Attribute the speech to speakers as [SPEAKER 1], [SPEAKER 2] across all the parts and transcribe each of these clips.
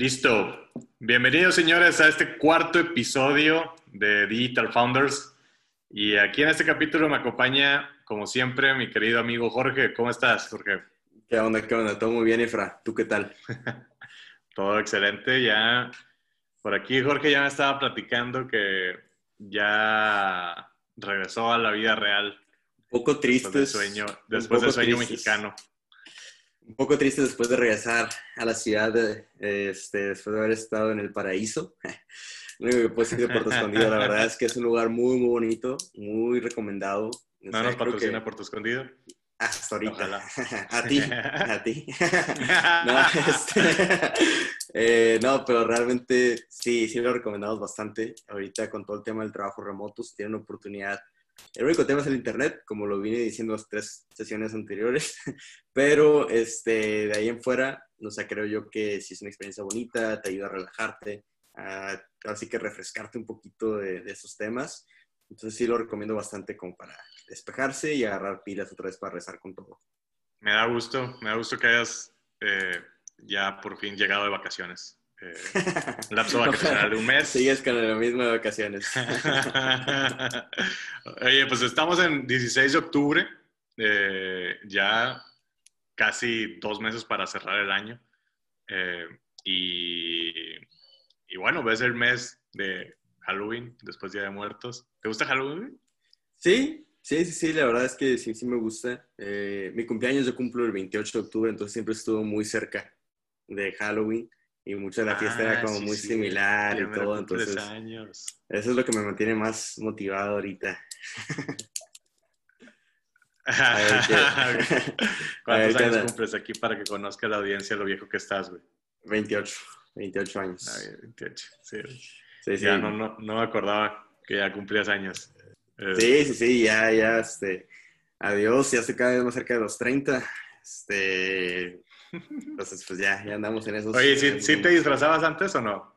[SPEAKER 1] Listo. Bienvenidos, señores, a este cuarto episodio de Digital Founders. Y aquí en este capítulo me acompaña, como siempre, mi querido amigo Jorge. ¿Cómo estás, Jorge?
[SPEAKER 2] ¿Qué onda? ¿Qué onda? Todo muy bien, Efra. ¿Tú qué tal?
[SPEAKER 1] Todo excelente. Ya por aquí Jorge ya me estaba platicando que ya regresó a la vida real.
[SPEAKER 2] Un poco triste.
[SPEAKER 1] Después del sueño, después del sueño mexicano
[SPEAKER 2] un poco triste después de regresar a la ciudad, este, después de haber estado en el paraíso. Lo único que puedo decir de Puerto Escondido, la verdad es que es un lugar muy, muy bonito, muy recomendado.
[SPEAKER 1] ¿No nos patrocina que... Puerto Escondido?
[SPEAKER 2] Hasta ahorita. a ti, a ti. no, este, eh, no, pero realmente sí, sí lo recomendamos bastante. Ahorita con todo el tema del trabajo remoto, si tienen oportunidad el único tema es el Internet, como lo vine diciendo las tres sesiones anteriores, pero este, de ahí en fuera, no sé, creo yo que si es una experiencia bonita, te ayuda a relajarte, a, así que refrescarte un poquito de, de, esos temas. Entonces sí lo recomiendo bastante como para despejarse y agarrar pilas otra vez para rezar con todo.
[SPEAKER 1] Me da gusto, me da gusto que hayas eh, ya por fin llegado de vacaciones. Eh, lapso vacacional de un mes.
[SPEAKER 2] Sigues con la misma de vacaciones.
[SPEAKER 1] Oye, pues estamos en 16 de octubre, eh, ya casi dos meses para cerrar el año. Eh, y, y, bueno, ves el mes de Halloween, después Día de Muertos. ¿Te gusta Halloween?
[SPEAKER 2] Sí, sí, sí, sí, la verdad es que sí, sí me gusta. mi cumpleaños yo cumplo el 28 de octubre, entonces siempre estuvo muy cerca de Halloween y mucha de la fiesta era ah, como muy similar y todo, entonces años. eso es lo que me mantiene más motivado ahorita.
[SPEAKER 1] ¿Cuántos años cumples aquí para que conozca la audiencia lo viejo que estás, güey?
[SPEAKER 2] 28, 28 años.
[SPEAKER 1] Ah, 28, sí. sí, ya No, no, no, me acordaba que ya cumplías años.
[SPEAKER 2] Eh, sí, sí, sí, ya, ya, este, adiós, ya estoy cada vez más cerca de los 30. Este, entonces, pues ya, ya andamos en esos.
[SPEAKER 1] Oye, ¿sí, te disfrazabas antes o no?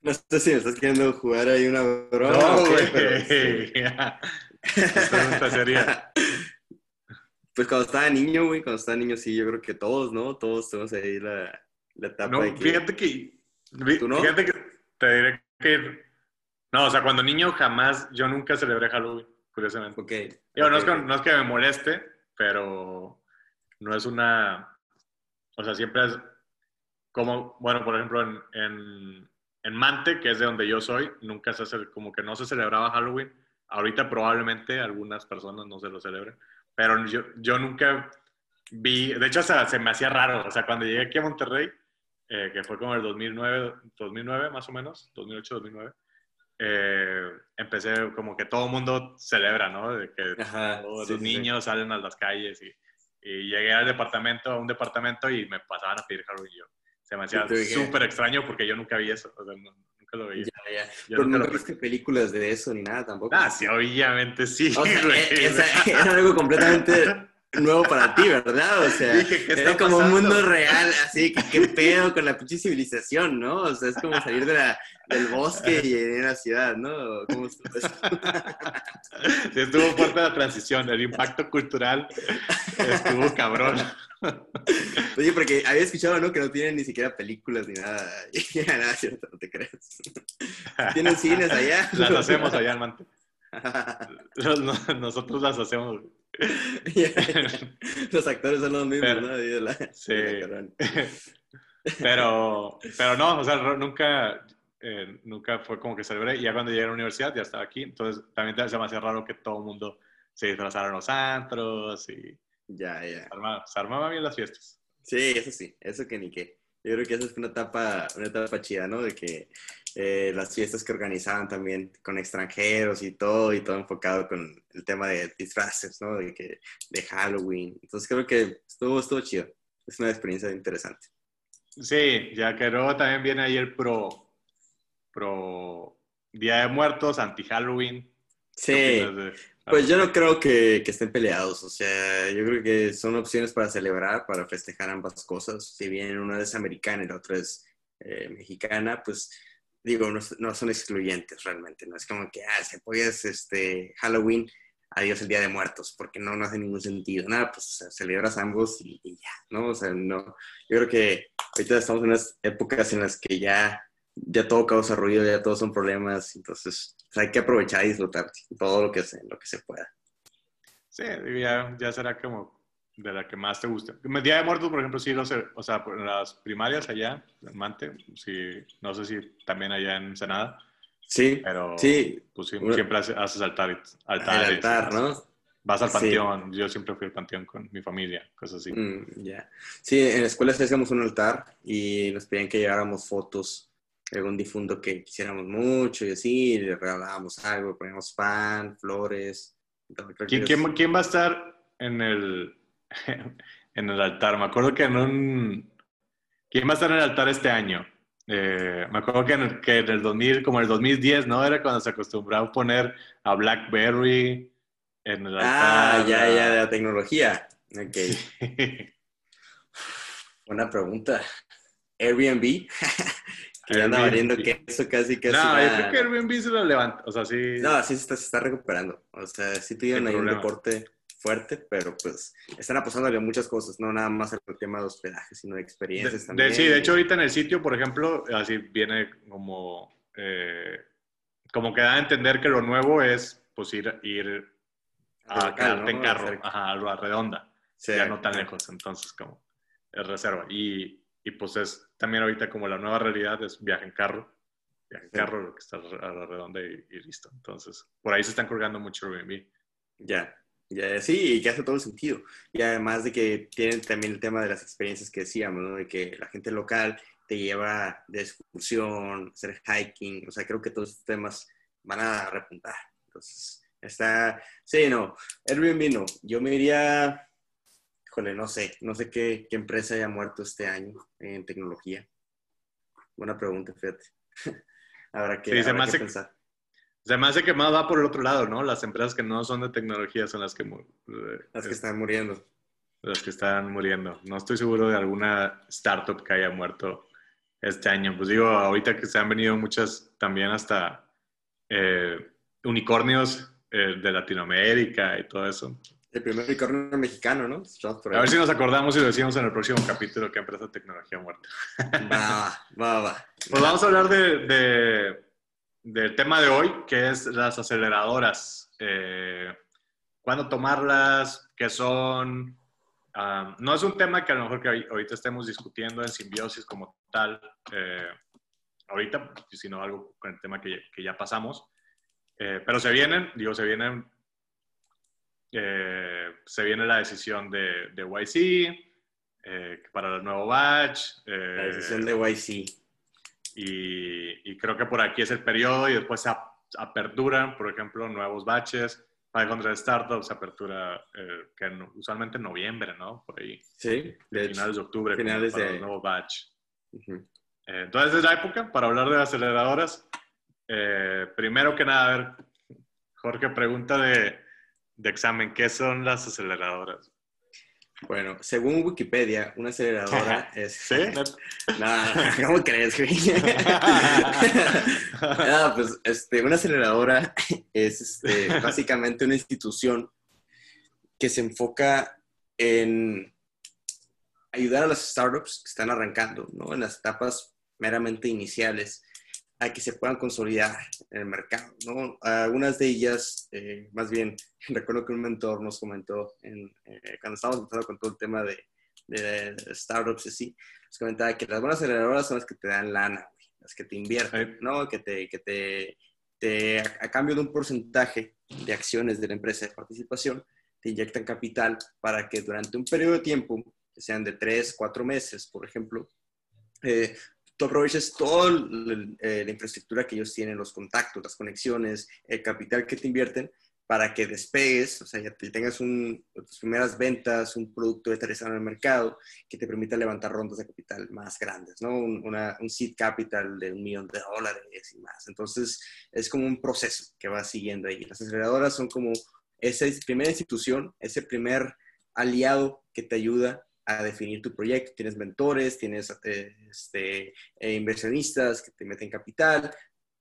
[SPEAKER 2] No sé si me estás queriendo jugar ahí una broma. No, güey. sería. Pues cuando estaba niño, güey, cuando estaba niño, sí, yo creo que todos, ¿no? Todos tenemos ahí la, la etapa.
[SPEAKER 1] No, fíjate que. ¿Tú no? Fíjate que te diré que. No, o sea, cuando niño jamás, yo nunca celebré Halloween, curiosamente. Ok. Yo, no, es que, no es que me moleste, pero no es una, o sea, siempre es como, bueno, por ejemplo, en, en, en, Mante, que es de donde yo soy, nunca se hace, como que no se celebraba Halloween. Ahorita probablemente algunas personas no se lo celebren, pero yo, yo nunca vi, de hecho, o sea, se me hacía raro, o sea, cuando llegué aquí a Monterrey, eh, que fue como el 2009, 2009 más o menos, 2008, 2009, eh, empecé como que todo el mundo celebra, ¿no? De que todos los niños salen a las calles y y llegué al departamento, a un departamento y me pasaban a pedir Halloween yo. Se me hacía súper extraño porque yo nunca vi eso. O sea, nunca lo veía.
[SPEAKER 2] Ya, ya. Pero nunca no viste películas de eso ni nada tampoco.
[SPEAKER 1] Ah, sí, obviamente sí. O sea,
[SPEAKER 2] era algo completamente nuevo para ti, ¿verdad? O sea, es como un mundo real, así que qué pedo con la pinche civilización, ¿no? O sea, es como salir de la, del bosque y ir a la ciudad, ¿no? ¿Cómo estuvo eso?
[SPEAKER 1] Sí, estuvo fuerte la transición, el impacto cultural estuvo cabrón.
[SPEAKER 2] Oye, porque había escuchado, ¿no? Que no tienen ni siquiera películas ni nada. nada, cierto, no te creas. ¿Tienen cines allá?
[SPEAKER 1] Las hacemos allá, Mante. Nosotros las hacemos.
[SPEAKER 2] los actores son los mismos, ¿no?
[SPEAKER 1] sí. pero, pero no, o sea, nunca, eh, nunca fue como que celebré. Y ya cuando llegué a la universidad ya estaba aquí. Entonces también se me hacía raro que todo el mundo se disfrazara en los antros y...
[SPEAKER 2] Ya, ya.
[SPEAKER 1] Se, armaban bien las fiestas.
[SPEAKER 2] Sí, eso sí, eso que ni qué. Yo creo que esa es una etapa, una etapa chida, ¿no? De que eh, las fiestas que organizaban también con extranjeros y todo, y todo enfocado con el tema de disfraces, ¿no? De, que, de Halloween. Entonces creo que estuvo, estuvo chido. Es una experiencia interesante.
[SPEAKER 1] Sí, ya que luego también viene ahí el pro, pro Día de Muertos, anti-Halloween.
[SPEAKER 2] Sí, pues yo no creo que, que, estén peleados, o sea, yo creo que son opciones para celebrar, para festejar ambas cosas. Si bien una es americana y la otra es eh, mexicana, pues digo, no, son excluyentes realmente, no es como que, ah, si apoyas este Halloween, adiós el Día de Muertos, porque no, no hace ningún sentido, nada, pues celebras ambos y, ya, ¿no? O sea, no, yo creo que ahorita estamos en unas épocas en las que ya, ya todo causa ruido, ya todos son problemas, entonces hay que aprovechar y disfrutar todo lo que se, lo que se pueda.
[SPEAKER 1] Sí, ya, ya será como de la que más te guste. Día de Muertos, por ejemplo, sí, lo sé, o sea, en las primarias allá, en Mante, sí, no sé si también allá en Senada.
[SPEAKER 2] Sí,
[SPEAKER 1] pero
[SPEAKER 2] sí.
[SPEAKER 1] Pues, siempre haces altar, altares.
[SPEAKER 2] altar, ¿no?
[SPEAKER 1] Vas al panteón, yo siempre fui al panteón con mi familia, cosas así.
[SPEAKER 2] Mm, ya. Sí, en la escuela hacíamos un altar y nos pedían que lleváramos fotos algún difunto que quisiéramos mucho y así, le regalábamos algo, poníamos pan, flores.
[SPEAKER 1] ¿Quién, ¿Quién, va a estar en el, en el altar? Me acuerdo que en un... ¿Quién va a estar en el altar este año? Eh, me acuerdo que en, el, que en el 2000, como el 2010, ¿no? Era cuando se acostumbraba a poner a BlackBerry,
[SPEAKER 2] Ah, ya, ya, de la tecnología. Ok. Buena pregunta. Airbnb. que anda valiendo que eso casi casi.
[SPEAKER 1] No, yo creo que Airbnb se lo levanta. O sea, sí.
[SPEAKER 2] No, sí se está, se está recuperando. O sea, sí tuvieron ahí un deporte fuerte, pero pues están apostándole a muchas cosas, no nada más el tema de hospedaje, sino de experiencias también.
[SPEAKER 1] sí, de hecho ahorita en el sitio, por ejemplo, así viene como, eh, como que da a entender que lo nuevo es pues ir, ir a quedarte en carro, ajá, a la redonda, ya no tan lejos, entonces como es reserva. Y, y, pues es también ahorita como la nueva realidad es viaje en carro, viaje en carro, lo que está a la redonda y, listo. Entonces, por ahí se están colgando mucho Airbnb.
[SPEAKER 2] Ya, ya, sí, y que hace todo el sentido. Y además de que tienen también el tema de las experiencias que decíamos, ¿no? De que la gente local te lleva de excursión, hacer hiking, o sea, creo que todos estos temas van a repuntar. Entonces, Está, sí, no, Airbnb no. Yo me iría, híjole, no sé, no sé qué, qué empresa haya muerto este año en tecnología. Buena pregunta, fíjate. habrá que,
[SPEAKER 1] sí, hace, pensar. Se me hace que más va por el otro lado, ¿no? Las empresas que no son de tecnología son las que...
[SPEAKER 2] Las que están muriendo.
[SPEAKER 1] Las que están muriendo. No estoy seguro de alguna startup que haya muerto este año. Pues digo, ahorita que se han venido muchas también hasta eh, unicornios eh, de Latinoamérica y todo eso.
[SPEAKER 2] El primer unicornio mexicano, ¿no?
[SPEAKER 1] A ver si nos acordamos y lo decimos en el próximo capítulo que empresa tecnología muerta.
[SPEAKER 2] Va, va, va.
[SPEAKER 1] Pues vamos a hablar de, del tema de hoy, que es las aceleradoras. Eh, ¿Cuándo tomarlas? ¿Qué son? Ah, no es un tema que a lo mejor que ahorita estemos discutiendo en simbiosis como tal, eh, ahorita, sino algo con el tema que, que ya pasamos. Eh, pero se vienen, digo, se vienen, eh, se viene la decisión de, de YC eh, para el nuevo batch.
[SPEAKER 2] la decisión de YC.
[SPEAKER 1] Y, y, creo que por aquí es el periodo y después se aperturan, por ejemplo, nuevos batches. 500 Startups, apertura que usualmente en noviembre, ¿no? Por ahí.
[SPEAKER 2] Sí.
[SPEAKER 1] De finales de octubre.
[SPEAKER 2] Finales de...
[SPEAKER 1] el nuevo batch. entonces es la época para hablar de aceleradoras. Eh, primero que nada, a ver, Jorge, pregunta de, de examen, ¿qué son las aceleradoras?
[SPEAKER 2] Bueno, según Wikipedia, una aceleradora es...
[SPEAKER 1] ¿Sí?
[SPEAKER 2] no, ¿cómo crees, no, pues este, una aceleradora es este, básicamente una institución que se enfoca en ayudar a las startups que están arrancando, ¿no? En las etapas meramente iniciales a que se puedan consolidar en el mercado, ¿no? Algunas de ellas, eh, más bien, recuerdo que un mentor nos comentó en, eh, cuando estábamos empezando con todo el tema de, de startups y así, nos comentaba que las buenas aceleradoras son las que te dan lana, las que te invierten, ¿no? Que te, que te, te a, cambio de un porcentaje de acciones de la empresa de participación, te inyectan capital para que durante un periodo de tiempo, que sean de tres, cuatro meses, por ejemplo, eh, tú aproveches toda eh, la infraestructura que ellos tienen, los contactos, las conexiones, el capital que te invierten para que despegues, o sea, ya tengas un, tus primeras ventas, un producto aterrizado en el mercado que te permita levantar rondas de capital más grandes, ¿no? Un, un seed capital de un millón de dólares y más. Entonces, es como un proceso que va siguiendo ahí. Las aceleradoras son como esa primera institución, ese primer aliado que te ayuda a definir tu proyecto. Tienes mentores, tienes eh, este, eh, inversionistas que te meten capital,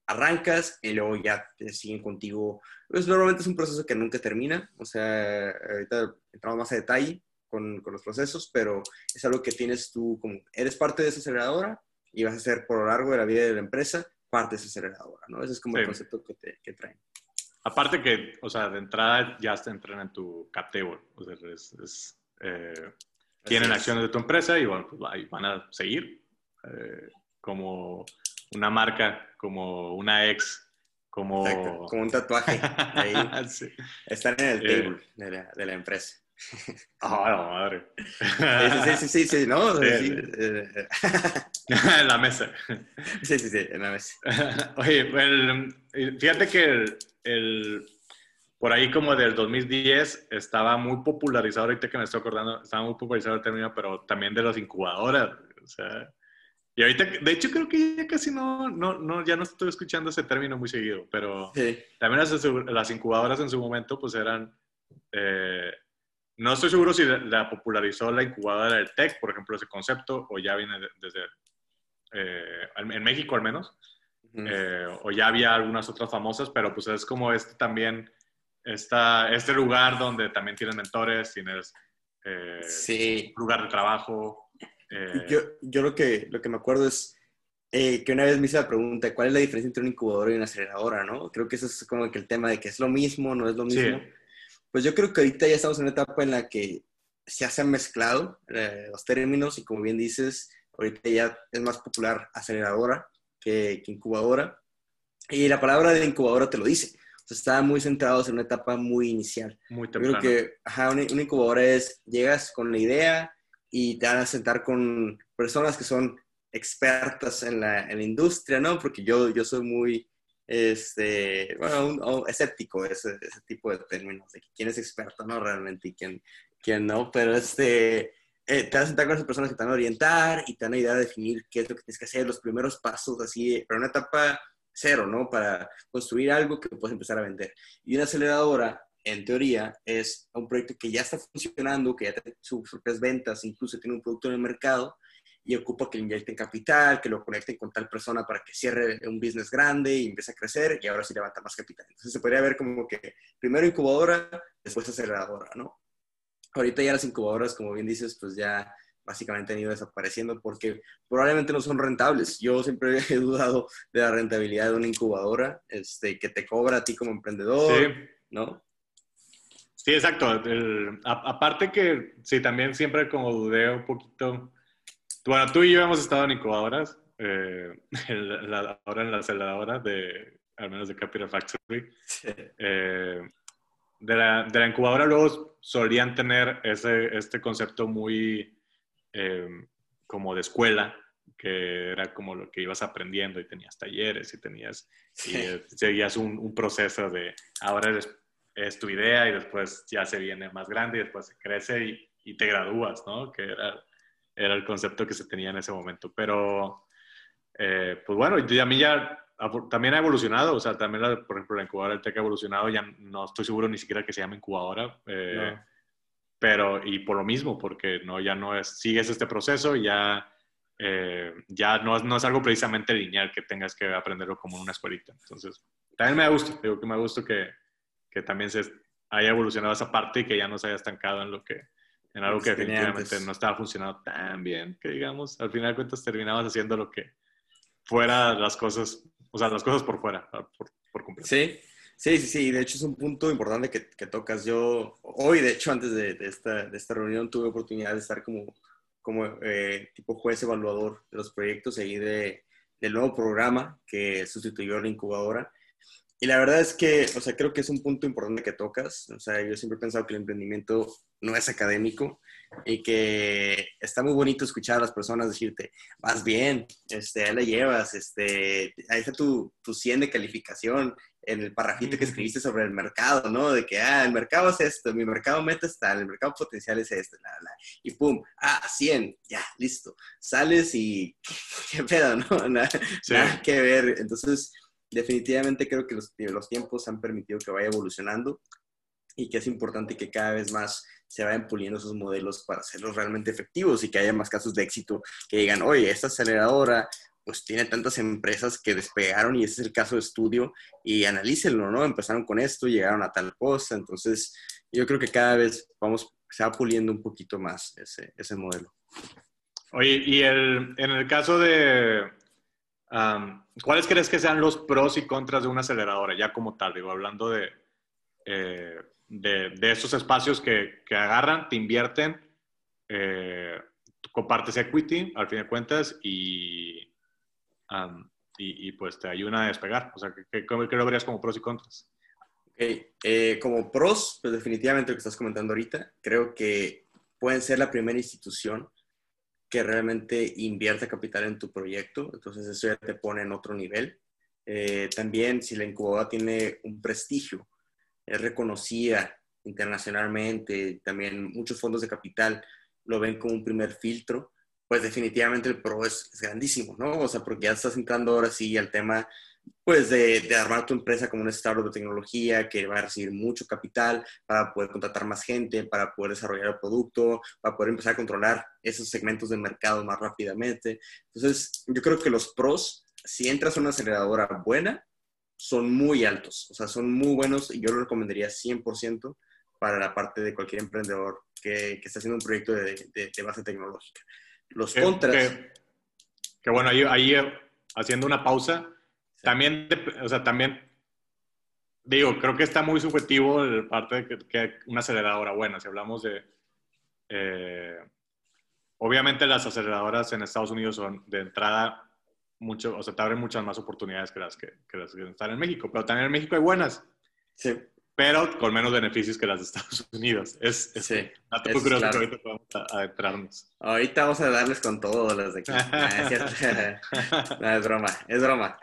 [SPEAKER 2] arrancas y luego ya te siguen contigo. Pues normalmente es un proceso que nunca termina, o sea, ahorita entramos más a detalle, con, con, los procesos, pero es algo que tienes tú, como eres parte de esa aceleradora y vas a ser por lo largo de la vida de la empresa parte de esa aceleradora, ¿no? Ese es como el concepto que, te, que traen.
[SPEAKER 1] Aparte que, o sea, de entrada ya te entran en tu cap table, o sea, es, eh, tienen acciones de tu empresa y bueno, pues ahí van a seguir eh, como una marca, como una ex, como...
[SPEAKER 2] como un tatuaje. Ahí. Están en el eh, table de, la, de la empresa.
[SPEAKER 1] Ah, la madre.
[SPEAKER 2] Sí, sí, sí, sí, ¿no?
[SPEAKER 1] en la mesa.
[SPEAKER 2] Sí, sí, sí, en la mesa.
[SPEAKER 1] Oye, fíjate que el, por ahí como del 2010 estaba muy popularizado, ahorita que me estoy acordando, estaba muy popularizado el término, pero también de las incubadoras. O sea, y ahorita, de hecho, creo que ya casi no, no, no, ya no estoy escuchando ese término muy seguido, pero también las, las, incubadoras en su momento, pues eran, eh, no estoy seguro si la popularizó la incubadora del TEC, por ejemplo, ese concepto, o ya viene desde, eh, en México al menos, eh, o ya había algunas otras famosas, pero pues es como este también, esta, este lugar donde también tienes mentores, tienes
[SPEAKER 2] sí.
[SPEAKER 1] lugar de trabajo,
[SPEAKER 2] eh, yo, yo lo, que, lo que me acuerdo es eh, que una vez me hice la pregunta, ¿cuál es la diferencia entre un incubador y una aceleradora? ¿no? Creo que eso es como que el tema de que es lo mismo, no es lo mismo. Pues yo creo que ahorita ya estamos en una etapa en la que ya se han mezclado eh, los términos y como bien dices, ahorita ya es más popular aceleradora que, incubadora. Y la palabra de incubadora te lo dice. Sea, está muy centrados en una etapa muy inicial.
[SPEAKER 1] Muy temprano.
[SPEAKER 2] Creo que ajá, una, una incubadora es, llegas con la idea, y te van a sentar con personas que son expertas en la, en la industria, ¿no? Porque yo, yo soy muy, este, bueno, escéptico ese, ese tipo de términos, de quién es experto, ¿no? Realmente y quién, quién no, pero este, eh, te vas a sentar con esas personas que te van a orientar y te van a ayudar a definir qué es lo que tienes que hacer, los primeros pasos, así, pero una etapa cero, ¿no? Para construir algo que puedes empezar a vender. Y una aceleradora en teoría, es un proyecto que ya está funcionando, que ya tiene sus propias ventas, incluso tiene un producto en el mercado y ocupa que le inyecten capital, que lo conecten con tal persona para que cierre un business grande y empiece a crecer y ahora sí levanta más capital. Entonces se podría ver como que primero incubadora, después aceleradora, ¿no? Ahorita ya las incubadoras, como bien dices, pues ya básicamente han ido desapareciendo porque probablemente no son rentables. Yo siempre he dudado de la rentabilidad de una incubadora este, que te cobra a ti como emprendedor, ¿no?
[SPEAKER 1] Sí, exacto. aparte que, sí, también siempre como dudé un poquito. Bueno, tú y yo hemos estado en incubadoras, eh, ahora en la aceleradora de, al menos de Capital Factory. Eh, de, la, de, la, incubadora luego solían tener ese, este concepto muy eh, como de escuela, que era como lo que ibas aprendiendo y tenías talleres y tenías, y seguías un, un proceso de ahora eres es tu idea y después ya se viene más grande y después se crece y, y te gradúas, ¿no? Que era, era el concepto que se tenía en ese momento. Pero, eh, pues bueno, y a mí ya también ha evolucionado, o sea, también, por ejemplo, la incubadora del TEC ha evolucionado, ya no estoy seguro ni siquiera que se llame incubadora, eh, pero, y por lo mismo, porque no, ya no es, sigues este proceso ya, eh, ya no, no, es algo precisamente lineal que tengas que aprenderlo como en una escuelita. Entonces, también me gusta, digo que me gusta que, que también se haya evolucionado esa parte y que ya no se haya estancado en lo que en algo que definitivamente no estaba funcionando tan bien, que digamos, al final de cuentas terminabas haciendo lo que fuera las cosas, o sea, las cosas por fuera, por, por completo.
[SPEAKER 2] Sí, sí, sí, sí, de hecho es un punto importante que, que tocas. Yo, hoy, de hecho, antes de, de, esta, de esta reunión, tuve oportunidad de estar como, como eh, tipo juez evaluador de los proyectos ahí de, del nuevo programa que sustituyó a la incubadora. Y la verdad es que, o sea, creo que es un punto importante que tocas. O sea, yo siempre he pensado que el emprendimiento no es académico y que está muy bonito escuchar a las personas decirte, vas bien, este, ahí la llevas, este, ahí está tu, tu 100 de calificación en el parrafito que escribiste sobre el mercado, ¿no? De que, ah, el mercado es esto, mi mercado meta está, el mercado potencial es este, la, la, y pum, ah, 100, ya, listo. Sales y, qué pedo, ¿no? Nada, nada que ver. Entonces, definitivamente creo que los, los tiempos han permitido que vaya evolucionando y que es importante que cada vez más se vayan puliendo esos modelos para hacerlos realmente efectivos y que haya más casos de éxito que digan, oye, esta aceleradora pues tiene tantas empresas que despegaron y ese es el caso de estudio y analícenlo, ¿no? Empezaron con esto, llegaron a tal cosa, entonces yo creo que cada vez vamos se va puliendo un poquito más ese, ese modelo.
[SPEAKER 1] Oye, y el, en el caso de, ¿cuáles crees que sean los pros y contras de una aceleradora, ya como tal? Digo, hablando de, eh, de, de, estos espacios que, que, agarran, te invierten, eh, compartes equity, al fin de cuentas, y, y, pues te ayudan a despegar. O sea, ¿qué, qué, lo verías como pros y contras?
[SPEAKER 2] Okay. Eh, como pros, pues definitivamente lo que estás comentando ahorita, creo que pueden ser la primera institución que realmente invierta capital en tu proyecto, entonces eso ya te pone en otro nivel. Eh, también si la incubadora tiene un prestigio, es reconocida internacionalmente, también muchos fondos de capital lo ven como un primer filtro, pues definitivamente el pro es, es grandísimo, ¿no? O sea, porque ya estás entrando ahora sí al tema pues de, de, armar tu empresa como un startup de tecnología que va a recibir mucho capital para poder contratar más gente, para poder desarrollar el producto, para poder empezar a controlar esos segmentos del mercado más rápidamente. Entonces, yo creo que los pros, si entras a una aceleradora buena, son muy altos, o sea, son muy buenos y yo lo recomendaría 100% para la parte de cualquier emprendedor que, que está haciendo un proyecto de, de, base tecnológica. Los contras...
[SPEAKER 1] Que, bueno, ahí, ahí haciendo una pausa, también, o sea, también, digo, creo que está muy subjetivo el parte de que, una aceleradora buena. Si hablamos de, eh, obviamente las aceleradoras en Estados Unidos son de entrada mucho, o sea, te abren muchas más oportunidades que las que, que las que están en México, pero también en México hay buenas.
[SPEAKER 2] Sí.
[SPEAKER 1] Pero con menos beneficios que las de Estados Unidos. Es, es
[SPEAKER 2] sí,
[SPEAKER 1] que ahorita podemos adentrarnos.
[SPEAKER 2] Ahorita vamos a darles con todo las de aquí. no, es broma, es broma.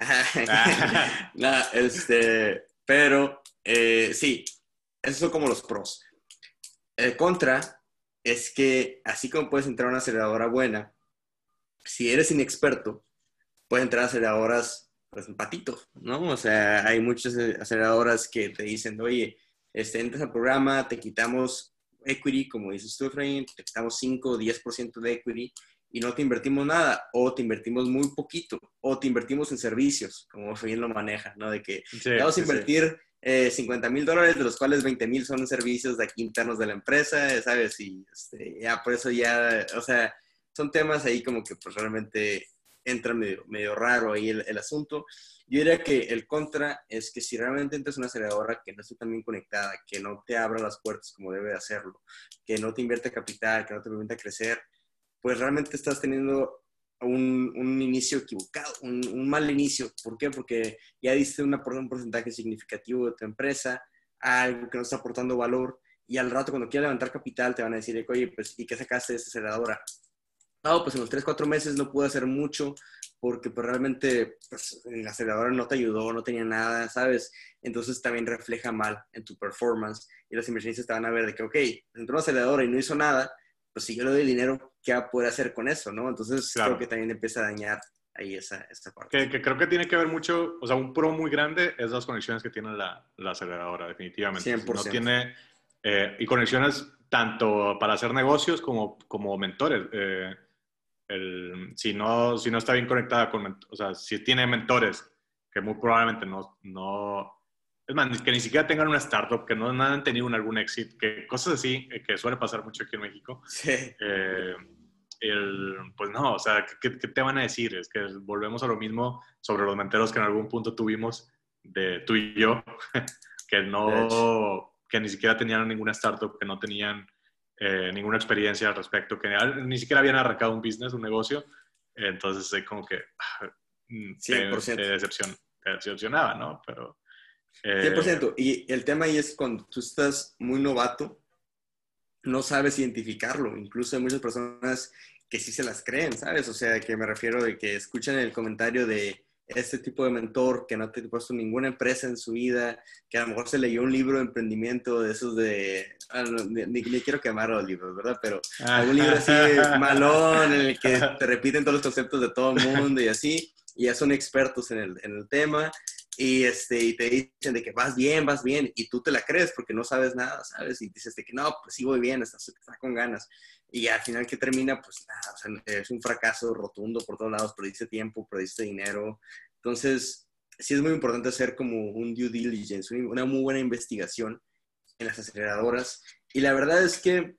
[SPEAKER 2] no, este, pero eh, sí, esos son como los pros. El contra es que así como puedes entrar a una aceleradora buena, si eres inexperto, puedes entrar a aceleradoras pues patito, ¿no? O sea, hay muchas aceleradoras que te dicen, oye, este, entras al programa, te quitamos equity, como dices tú, Efraín, te quitamos 5 o 10% de equity y no te invertimos nada, o te invertimos muy poquito, o te invertimos en servicios, como Efraín lo maneja, ¿no? De que vamos a invertir eh, 50 mil dólares, de los cuales 20 mil son servicios de aquí internos de la empresa, ¿sabes? Y este, ya por eso ya, o sea, son temas ahí como que pues realmente entra medio, medio raro ahí el, asunto. Yo diría que el contra es que si realmente entras en una aceleradora que no esté tan bien conectada, que no te abra las puertas como debe de hacerlo, que no te invierte capital, que no te permita crecer, pues realmente estás teniendo un, un inicio equivocado, un, un, mal inicio. ¿Por qué? Porque ya diste una, un porcentaje significativo de tu empresa algo que no está aportando valor y al rato cuando quieras levantar capital te van a decir, oye, pues, ¿y qué sacaste de esa aceleradora? No, pues en los 3, 4 meses no pude hacer mucho porque pues realmente pues, la aceleradora no te ayudó, no tenía nada, ¿sabes? Entonces también refleja mal en tu performance y los inversionistas te van a ver de que, ok, entró una aceleradora y no hizo nada, pues si yo le doy el dinero, ¿qué va a poder hacer con eso, no? Entonces creo que también empieza a dañar ahí esa, esa parte.
[SPEAKER 1] Que, creo que tiene que ver mucho, o sea, un pro muy grande es las conexiones que tiene la, la aceleradora, definitivamente. 100%. no tiene, eh, y conexiones tanto para hacer negocios como, como mentores. Eh, el, si, no, si no está bien conectada con, o sea, si tiene mentores que muy probablemente no, no, es más, que ni siquiera tengan una startup, que no, han tenido algún éxito, que cosas así, eh, que suele pasar mucho aquí en México.
[SPEAKER 2] Sí.
[SPEAKER 1] Eh, el, pues no, o sea, ¿qué, ¿qué, te van a decir? Es que volvemos a lo mismo sobre los menteros que en algún punto tuvimos de tú y yo, que no, que ni siquiera tenían ninguna startup, que no tenían eh, ninguna experiencia al respecto, que ni siquiera habían arrancado un business, un negocio. Entonces, es como que
[SPEAKER 2] 100%.
[SPEAKER 1] Te, decepcion, te decepcionaba, ¿no? Pero...
[SPEAKER 2] 100%. Eh, y el tema ahí es cuando tú estás muy novato, no sabes identificarlo. Incluso hay muchas personas que sí se las creen, ¿sabes? O sea, que me refiero de que escuchan el comentario de este tipo de mentor que no te ha puesto ninguna empresa en su vida, que a lo mejor se leyó un libro de emprendimiento de esos de, ah, ni, quiero quemar los libros, ¿verdad? Pero algún libro así malón en el que te repiten todos los conceptos de todo el mundo y así, y ya son expertos en el, en el tema y, este, y te dicen de que vas bien, vas bien, y tú te la crees porque no sabes nada, ¿sabes? Y dices de que no, pues sí voy bien, estás, con ganas. Y al final que termina, pues nada, es un fracaso rotundo por todos lados, perdiste tiempo, perdiste dinero. Entonces, sí es muy importante hacer como un due diligence, una muy buena investigación en las aceleradoras. Y la verdad es que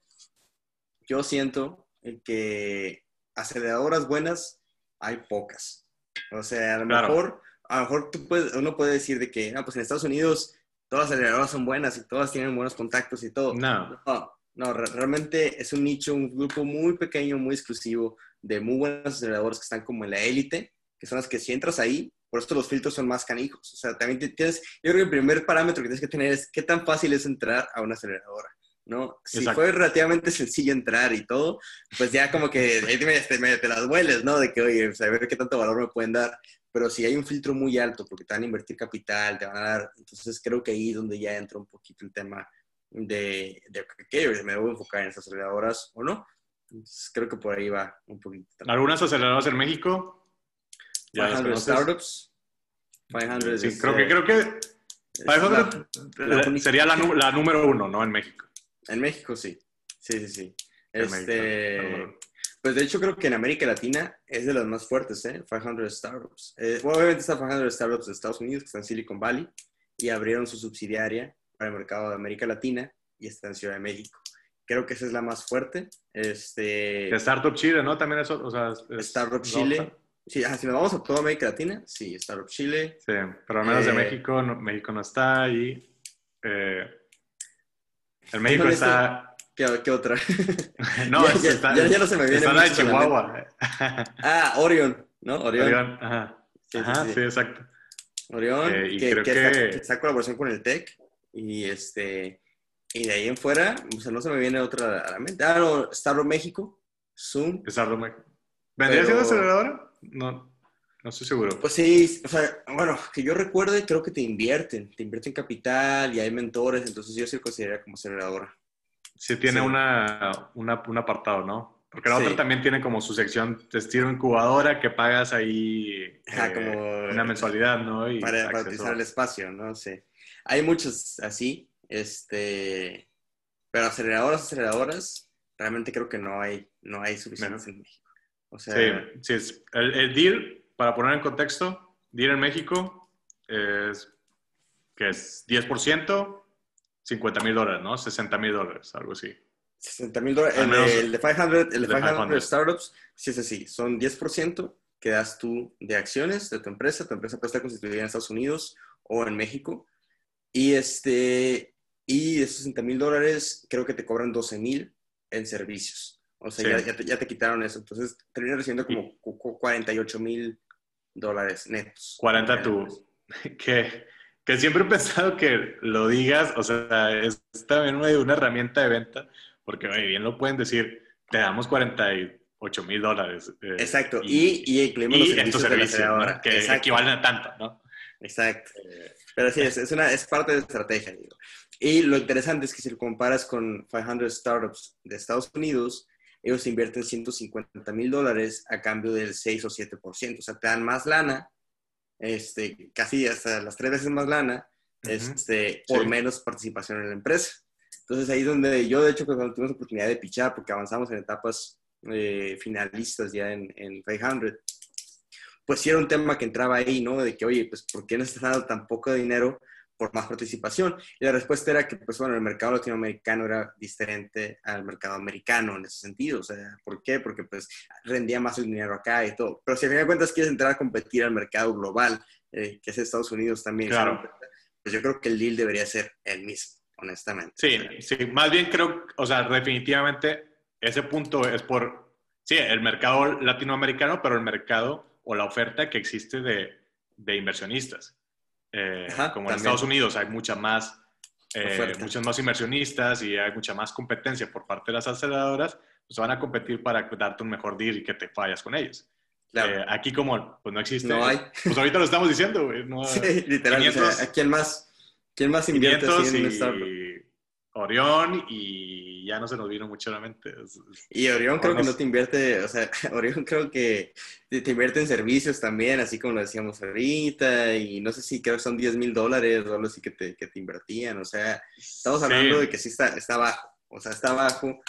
[SPEAKER 2] yo siento que aceleradoras buenas hay pocas. O sea, a lo mejor, a lo mejor tú puedes, uno puede decir de que, no, pues en Estados Unidos todas las aceleradoras son buenas y todas tienen buenos contactos y todo.
[SPEAKER 1] No.
[SPEAKER 2] No, realmente es un nicho, un grupo muy pequeño, muy exclusivo de muy buenos aceleradores que están como en la élite, que son las que si entras ahí, por esto los filtros son más canijos. O sea, también tienes, yo creo que el primer parámetro que tienes que tener es qué tan fácil es entrar a una aceleradora. ¿no? Si fue relativamente sencillo entrar y todo, pues ya como que ahí te, te, las hueles, ¿no? De que, oye, saber qué tanto valor me pueden dar. Pero si hay un filtro muy alto, porque te van a invertir capital, te van a dar, entonces creo que ahí es donde ya entra un poquito el tema de, de que me debo enfocar en esas aceleradoras o no. Entonces creo que por ahí va un poquito.
[SPEAKER 1] ¿Algunas aceleradoras en México?
[SPEAKER 2] 500 Startups. 500
[SPEAKER 1] sí, creo que, eh, creo que 500 sería la, la número uno, ¿no? En México.
[SPEAKER 2] En México sí. Sí, sí, sí. Este, pues de hecho creo que en América Latina es de las más fuertes, ¿eh? 500 Startups. Eh, obviamente está 500 Startups de Estados Unidos, que está en Silicon Valley, y abrieron su subsidiaria para el mercado de América Latina y está en Ciudad de México. Creo que esa es la más fuerte. Este,
[SPEAKER 1] Startup Chile, ¿no? También eso, o sea,
[SPEAKER 2] Startup Chile. Sí, si nos vamos a toda América Latina, sí, Startup Chile.
[SPEAKER 1] Sí, pero al menos de eh, México, México no está. Eh, el México está.
[SPEAKER 2] ¿Qué, ¿Qué, otra?
[SPEAKER 1] no, ya, está,
[SPEAKER 2] ya, no se me viene.
[SPEAKER 1] Está la de Chihuahua.
[SPEAKER 2] ah, Orion, ¿no? Orion.
[SPEAKER 1] Orion ajá. Sí, ajá, sí, exacto.
[SPEAKER 2] Orion, eh, que, que, Está, colaboración con el TEC. Y este. Y de ahí en fuera, o sea, no se me viene otra a la mente. Ah, no, México, Zoom.
[SPEAKER 1] Startup México. ¿Vendría siendo aceleradora? No. No estoy seguro.
[SPEAKER 2] Pues sí, o sea, bueno, que yo recuerde, creo que te invierten, te invierten capital y hay mentores, entonces yo sí lo consideraría como aceleradora.
[SPEAKER 1] Sí, tiene Una, una, un apartado, ¿no? Porque la otra también tiene como su sección de estilo incubadora que pagas ahí
[SPEAKER 2] ah, como,
[SPEAKER 1] una mensualidad, ¿no?
[SPEAKER 2] Y para, para, utilizar el espacio, ¿no? Sí. Hay muchos así, este, pero aceleradoras, aceleradoras, realmente creo que no hay, no hay suficientes en México. O sea,
[SPEAKER 1] sí, sí, es, el, el deal para poner en contexto, DIR en México es que es 10%, 50 mil dólares, ¿no? 60 mil dólares, algo así.
[SPEAKER 2] 60 mil dólares. El, de 500, el de 500, startups, sí es así. Son 10% que das tú de acciones de tu empresa. Tu empresa puede estar constituida en Estados Unidos o en México. Y, este, y de esos 60 mil dólares, creo que te cobran 12 mil en servicios. O sea, ya, ya, te, quitaron eso. Entonces, terminas recibiendo como 48 mil dólares netos.
[SPEAKER 1] 40 tú. Que, que siempre he pensado que lo digas, o sea, es también una, herramienta de venta, porque bien lo pueden decir, te damos 48 mil dólares.
[SPEAKER 2] Eh, Exacto, y, y, incluimos los
[SPEAKER 1] servicios, servicios que equivalen a tanto, ¿no?
[SPEAKER 2] Exacto. Pero sí, es, es, una, es parte de la estrategia, digo. Y lo interesante es que si lo comparas con 500 startups de Estados Unidos, ellos invierten 150 mil dólares a cambio del 6 o 7%. O sea, te dan más lana, este, casi hasta las tres veces más lana, este, por menos participación en la empresa. Entonces ahí es donde yo, de hecho, cuando tuvimos la oportunidad de pichar, porque avanzamos en etapas eh, finalistas ya en, en 500, pues sí era un tema que entraba ahí, ¿no? De que, oye, pues, ¿por qué no estás dando tan poco dinero por más participación. Y la respuesta era que, pues bueno, el mercado latinoamericano era diferente al mercado americano en ese sentido. O sea, ¿por qué? Porque pues rendía más el dinero acá y todo. Pero si a fin de cuentas quieres entrar a competir al mercado global, eh, que es Estados Unidos también, pues yo creo que el deal debería ser el mismo, honestamente.
[SPEAKER 1] Sí, sí, más bien creo, o sea, definitivamente ese punto es por, sí, el mercado latinoamericano, pero el mercado o la oferta que existe de, de inversionistas. Eh, como en Estados Unidos hay mucha más, eh, muchos más inversionistas y hay mucha más competencia por parte de las aceleradoras, pues van a competir para darte un mejor deal y que te fallas con ellos. Eh, aquí como pues no existe,
[SPEAKER 2] no hay.
[SPEAKER 1] pues ahorita lo estamos diciendo,
[SPEAKER 2] sí, literalmente. quién más, quién más invierte en
[SPEAKER 1] y Orión y ya no se nos vino mucho a la mente.
[SPEAKER 2] Y Orión creo que no te invierte, o sea, Orión creo que te, invierte en servicios también, así como lo decíamos ahorita, y no sé si creo que son 10 mil dólares o algo así que te, que te invertían, o sea, estamos hablando de que sí está, está bajo, o sea, está bajo,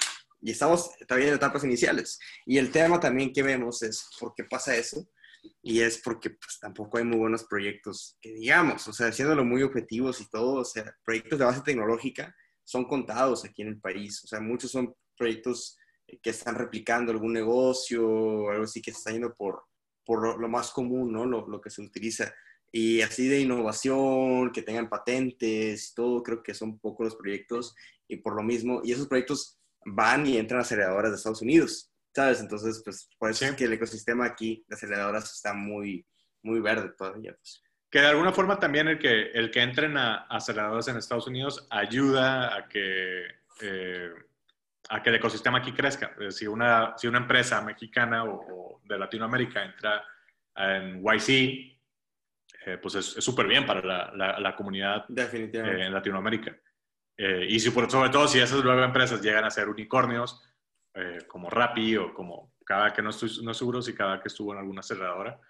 [SPEAKER 2] y estamos todavía en etapas iniciales. Y el tema también que vemos es por qué pasa eso, y es porque pues, tampoco hay muy buenos proyectos que digamos, o sea, haciéndolo muy objetivos y todo, o sea, proyectos de base tecnológica son contados aquí en el país. O sea, muchos son proyectos que están replicando algún negocio o algo así que se está yendo por, por lo, más común, ¿no? Lo, lo, que se utiliza. Y así de innovación, que tengan patentes y todo, creo que son pocos los proyectos y por lo mismo, y esos proyectos van y entran a aceleradoras de Estados Unidos, ¿sabes? Entonces, pues por eso es que el ecosistema aquí de aceleradoras está muy, muy verde todavía. Pues.
[SPEAKER 1] Que de alguna forma también el que, el que entren a, aceleradoras en Estados Unidos ayuda a que, eh, a que el ecosistema aquí crezca. Si una, si una empresa mexicana o, de Latinoamérica entra en YC, eh, pues es súper bien para la, la, comunidad
[SPEAKER 2] Definitivamente.
[SPEAKER 1] Eh, en Latinoamérica. y si por, sobre todo si esas nueve empresas llegan a ser unicornios, como Rappi o como cada que no estoy no seguro si cada que estuvo en alguna aceleradora,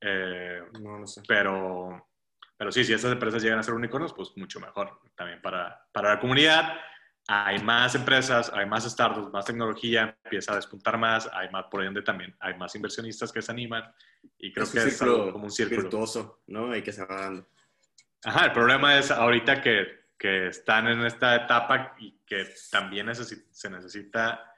[SPEAKER 1] eh, no, lo sé. Pero, pero sí, si estas empresas llegan a ser unicornios, pues mucho mejor también para, para la comunidad. Hay más empresas, hay más startups, más tecnología, empieza a despuntar más, hay más, por ende también hay más inversionistas que se animan y creo que es como un círculo
[SPEAKER 2] virtuoso, ¿no? Hay que se va dando.
[SPEAKER 1] Ajá, el problema es ahorita que, que están en esta etapa y que también se necesita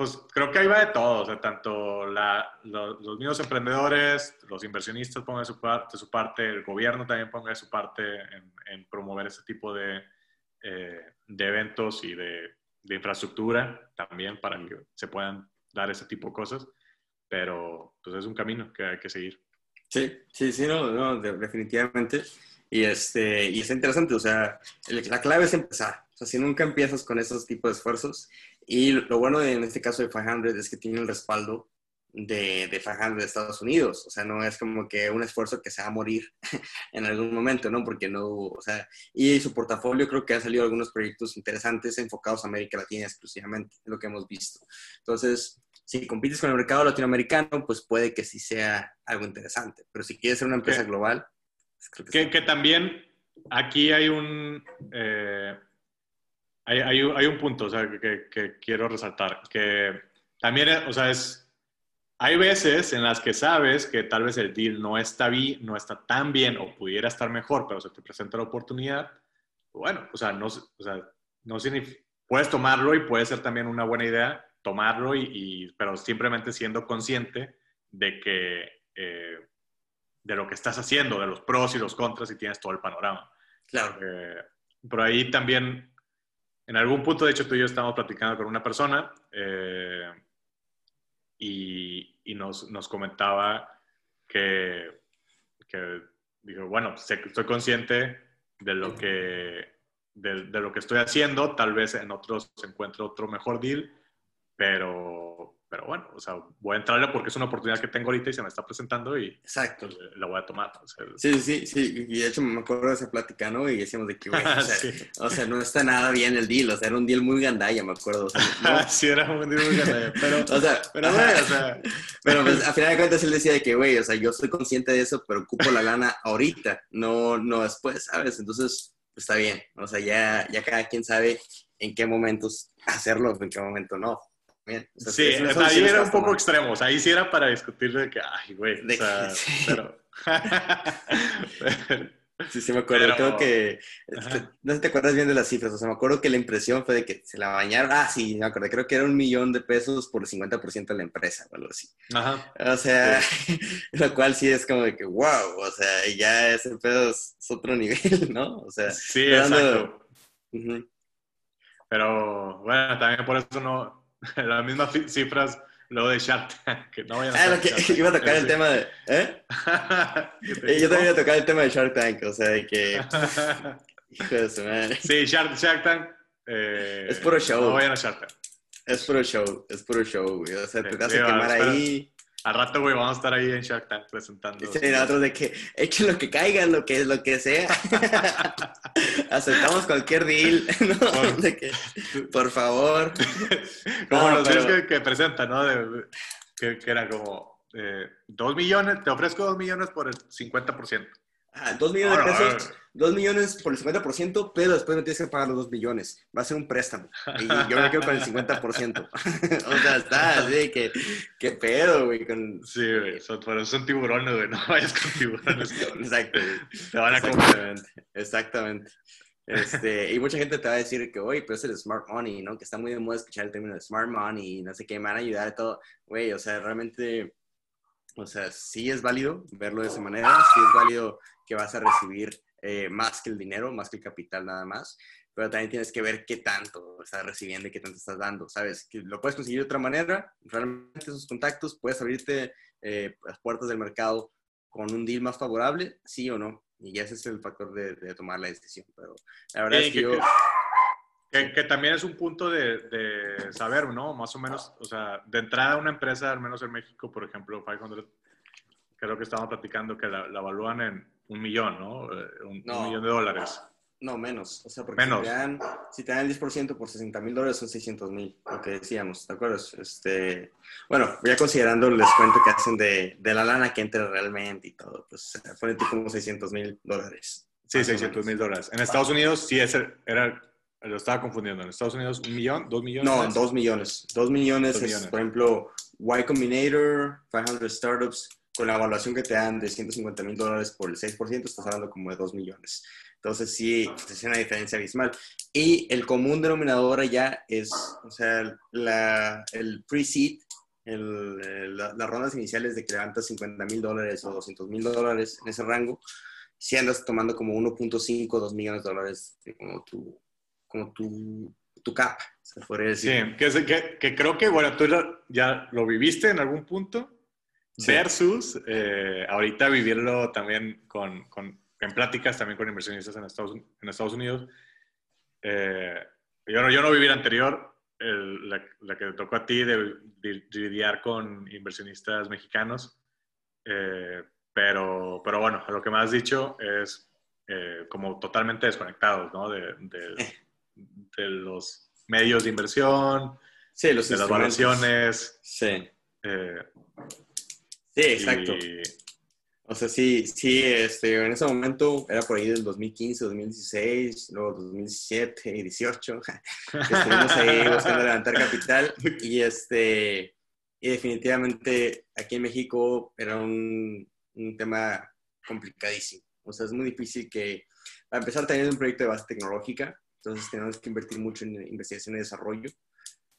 [SPEAKER 1] pues creo que ahí va de todo, o sea, tanto los, mismos emprendedores, los inversionistas pongan de su, parte, su parte, el gobierno también ponga de su parte en, promover ese tipo de, eh, de eventos y de, infraestructura también para que se puedan dar ese tipo de cosas, pero pues es un camino que hay que seguir.
[SPEAKER 2] Sí, sí, sí, no, no definitivamente. Y, este, y es interesante, o sea, la clave es empezar. O sea, si nunca empiezas con esos tipos de esfuerzos, y lo bueno en este caso de 500 es que tiene el respaldo de, de 500 de Estados Unidos. O sea, no es como que un esfuerzo que se va a morir en algún momento, ¿no? Porque no, o sea, y su portafolio creo que han salido algunos proyectos interesantes enfocados a América Latina exclusivamente, es lo que hemos visto. Entonces, si compites con el mercado latinoamericano, pues puede que sí sea algo interesante. Pero si quieres ser una empresa global,
[SPEAKER 1] pues creo que, que, también aquí hay un... Eh hay, un punto o sea, que, quiero resaltar, que también, o sea, es, hay veces en las que sabes que tal vez el deal no está, bien, no está tan bien o pudiera estar mejor, pero se te presenta la oportunidad, bueno, o sea, no, o sea, no puedes tomarlo y puede ser también una buena idea tomarlo, y, pero simplemente siendo consciente de que... Eh, de lo que estás haciendo, de los pros y los contras y tienes todo el panorama.
[SPEAKER 2] Claro.
[SPEAKER 1] Eh, por ahí también en algún punto, de hecho, tú y yo estábamos platicando con una persona eh, y, nos, comentaba que, dijo, bueno, estoy consciente de lo que, de, de, lo que estoy haciendo, tal vez en otros encuentre otro mejor deal, pero, pero bueno, o sea, voy a entrarle porque es una oportunidad que tengo ahorita y se me está presentando y
[SPEAKER 2] Exacto.
[SPEAKER 1] la voy a tomar.
[SPEAKER 2] sí, sí, sí, y de hecho me acuerdo de esa plática, ¿no? Y decíamos de que, o, sea, no está nada bien el deal, o sea, era un deal muy gandalla, me acuerdo. O
[SPEAKER 1] sea, sí, era un deal muy gandalla, pero,
[SPEAKER 2] o sea, pero o sea... Pues, a final de cuentas él decía de que, güey, o sea, yo soy consciente de eso, pero ocupo la lana ahorita, no, no después, ¿sabes? Entonces, pues está bien, o sea, ya, ya cada quien sabe en qué momentos hacerlo, en qué momento no
[SPEAKER 1] sí, ahí era un poco extremo. ahí sí era para discutir de que, ay, güey. O sea, pero...
[SPEAKER 2] Sí, sí me acuerdo. Creo que. No sé si te acuerdas bien de las cifras. O sea, me acuerdo que la impresión fue de que se la bañaron. Ah, sí, me acuerdo. Creo que era un millón de pesos por el 50% de la empresa o algo así. Ajá. O sea, lo cual sí es como de que, wow. O sea, ya ese pedo es, otro nivel, ¿no? O sea,
[SPEAKER 1] sí, exacto. Pero bueno, también por eso no, las mismas cifras luego de Shark Tank. No vayan
[SPEAKER 2] a ah, que, iba a tocar el tema de. ¿Eh? Yo también iba a tocar el tema de Shark Tank, o sea, de que. Hijo de su madre.
[SPEAKER 1] Sí, Shark, Shark Tank. Eh,
[SPEAKER 2] es puro show.
[SPEAKER 1] No vayan a Shark Tank.
[SPEAKER 2] Es puro show, es puro show, güey. O sea, te vas a quemar ahí.
[SPEAKER 1] Al rato, güey, vamos a estar ahí en Shark Tank presentando.
[SPEAKER 2] Sí, nosotros de que echen lo que caiga, lo que, lo que sea. Aceptamos cualquier deal, ¿no? Por, de que, por favor.
[SPEAKER 1] como los deals que, presentan, ¿no? que, que, era como, eh, dos millones, te ofrezco dos millones por el 50%.
[SPEAKER 2] Dos millones de pesos, dos millones por el 50%, pero después me tienes que pagar los dos millones. Va a ser un préstamo. Y yo me quedo con el 50%. o sea, está así que, qué pedo, güey. Con...
[SPEAKER 1] Sí, güey, son, son tiburones, güey. No vayas con tiburones.
[SPEAKER 2] Exacto,
[SPEAKER 1] Te van a
[SPEAKER 2] comer. Exactamente. Este, y mucha gente te va a decir que, oye, pero es el smart money, ¿no? Que está muy de moda escuchar el término de smart money no sé qué, me van a ayudar y todo. Güey, o sea, realmente, o sea, sí es válido verlo de esa manera, sí es válido que vas a recibir eh, más que el dinero, más que el capital nada más, pero también tienes que ver qué tanto estás recibiendo y qué tanto estás dando, ¿sabes? Que lo puedes conseguir de otra manera, realmente esos contactos, puedes abrirte eh, las puertas del mercado con un deal más favorable, sí o no, y ese es el factor de, tomar la decisión. Pero la verdad es que, yo...
[SPEAKER 1] Que, también es un punto de, saber, ¿no? Más o menos, o sea, de entrada una empresa, al menos en México, por ejemplo, 500, creo que estamos platicando que la, la evalúan en un millón, ¿no? Eh, un, millón de dólares.
[SPEAKER 2] No, menos. O sea, porque Si, te dan, si te dan el 10% por 60 mil dólares son 600 mil, lo que decíamos, ¿de acuerdo? Este, bueno, ya considerando el descuento que hacen de, de la lana que entra realmente y todo, pues pone como 600 mil dólares.
[SPEAKER 1] Sí, 600 mil dólares. En Estados Unidos sí ese era, lo estaba confundiendo. En Estados Unidos, ¿un millón? ¿Dos millones?
[SPEAKER 2] No, dos millones. Dos millones, es, por ejemplo, Y Combinator, 500 Startups, con la evaluación que te dan de 150 mil dólares por el 6%, estás hablando como de 2 millones. Entonces sí, es una diferencia abismal. Y el común denominador ya es, o sea, la, el pre-seed, las rondas iniciales de que levantas 50 mil dólares o 200 mil dólares en ese rango, si andas tomando como 1.5, 2 millones de dólares como tu, como tu, tu cap, se podría decir.
[SPEAKER 1] Sí, que, que, que, creo que, bueno, tú ya lo viviste en algún punto, versus eh, ahorita vivirlo también con, con en pláticas también con inversionistas en Estados, en Estados Unidos. Eh, yo, no, yo no viví la anterior, la, la, que te tocó a ti de, lidiar con inversionistas mexicanos, eh, pero, pero bueno, lo que me has dicho es eh, como totalmente desconectados ¿no? de, de, de, los medios de inversión,
[SPEAKER 2] sí, los
[SPEAKER 1] de las valoraciones.
[SPEAKER 2] Sí. sí, exacto. O sea, sí, sí, este, en ese momento era por ahí del 2015, 2016, luego 2017 y 2018. Estuvimos ahí buscando levantar capital y, este, y definitivamente aquí en México era un, un tema complicadísimo. O sea, es muy difícil que, para empezar, teniendo un proyecto de base tecnológica, entonces tenemos que invertir mucho en investigación y desarrollo.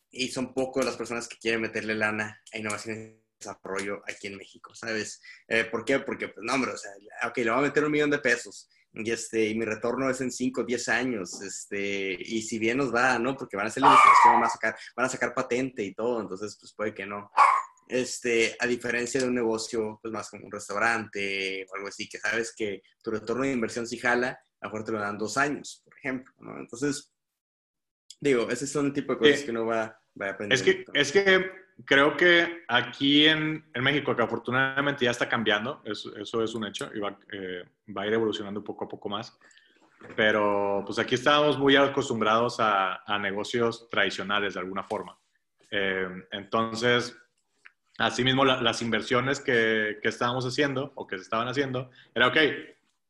[SPEAKER 2] Y son pocos las personas que quieren meterle lana a innovación desarrollo aquí en México, ¿sabes? Eh, ¿Por qué? Porque, pues, no, hombre, o sea, ok, le voy a meter un millón de pesos y, este, y mi retorno es en 5 o 10 años, este, y si bien nos va, ¿no? Porque van a hacer la investigación, van a sacar, van a sacar patente y todo, entonces, pues puede que no. Este, a diferencia de un negocio, pues más como un restaurante o algo así, que sabes que tu retorno de inversión si jala, a lo mejor te lo dan dos años, por ejemplo, ¿no? Entonces, digo, ese son el tipo de cosas que uno va, va a aprender.
[SPEAKER 1] Es que, es que creo que aquí en, en, México, que afortunadamente ya está cambiando, eso, eso es un hecho, y va, eh, va, a ir evolucionando poco a poco más, pero pues aquí estábamos muy acostumbrados a, a negocios tradicionales de alguna forma. Eh, entonces, asimismo, las inversiones que, que, estábamos haciendo o que se estaban haciendo, era, ok,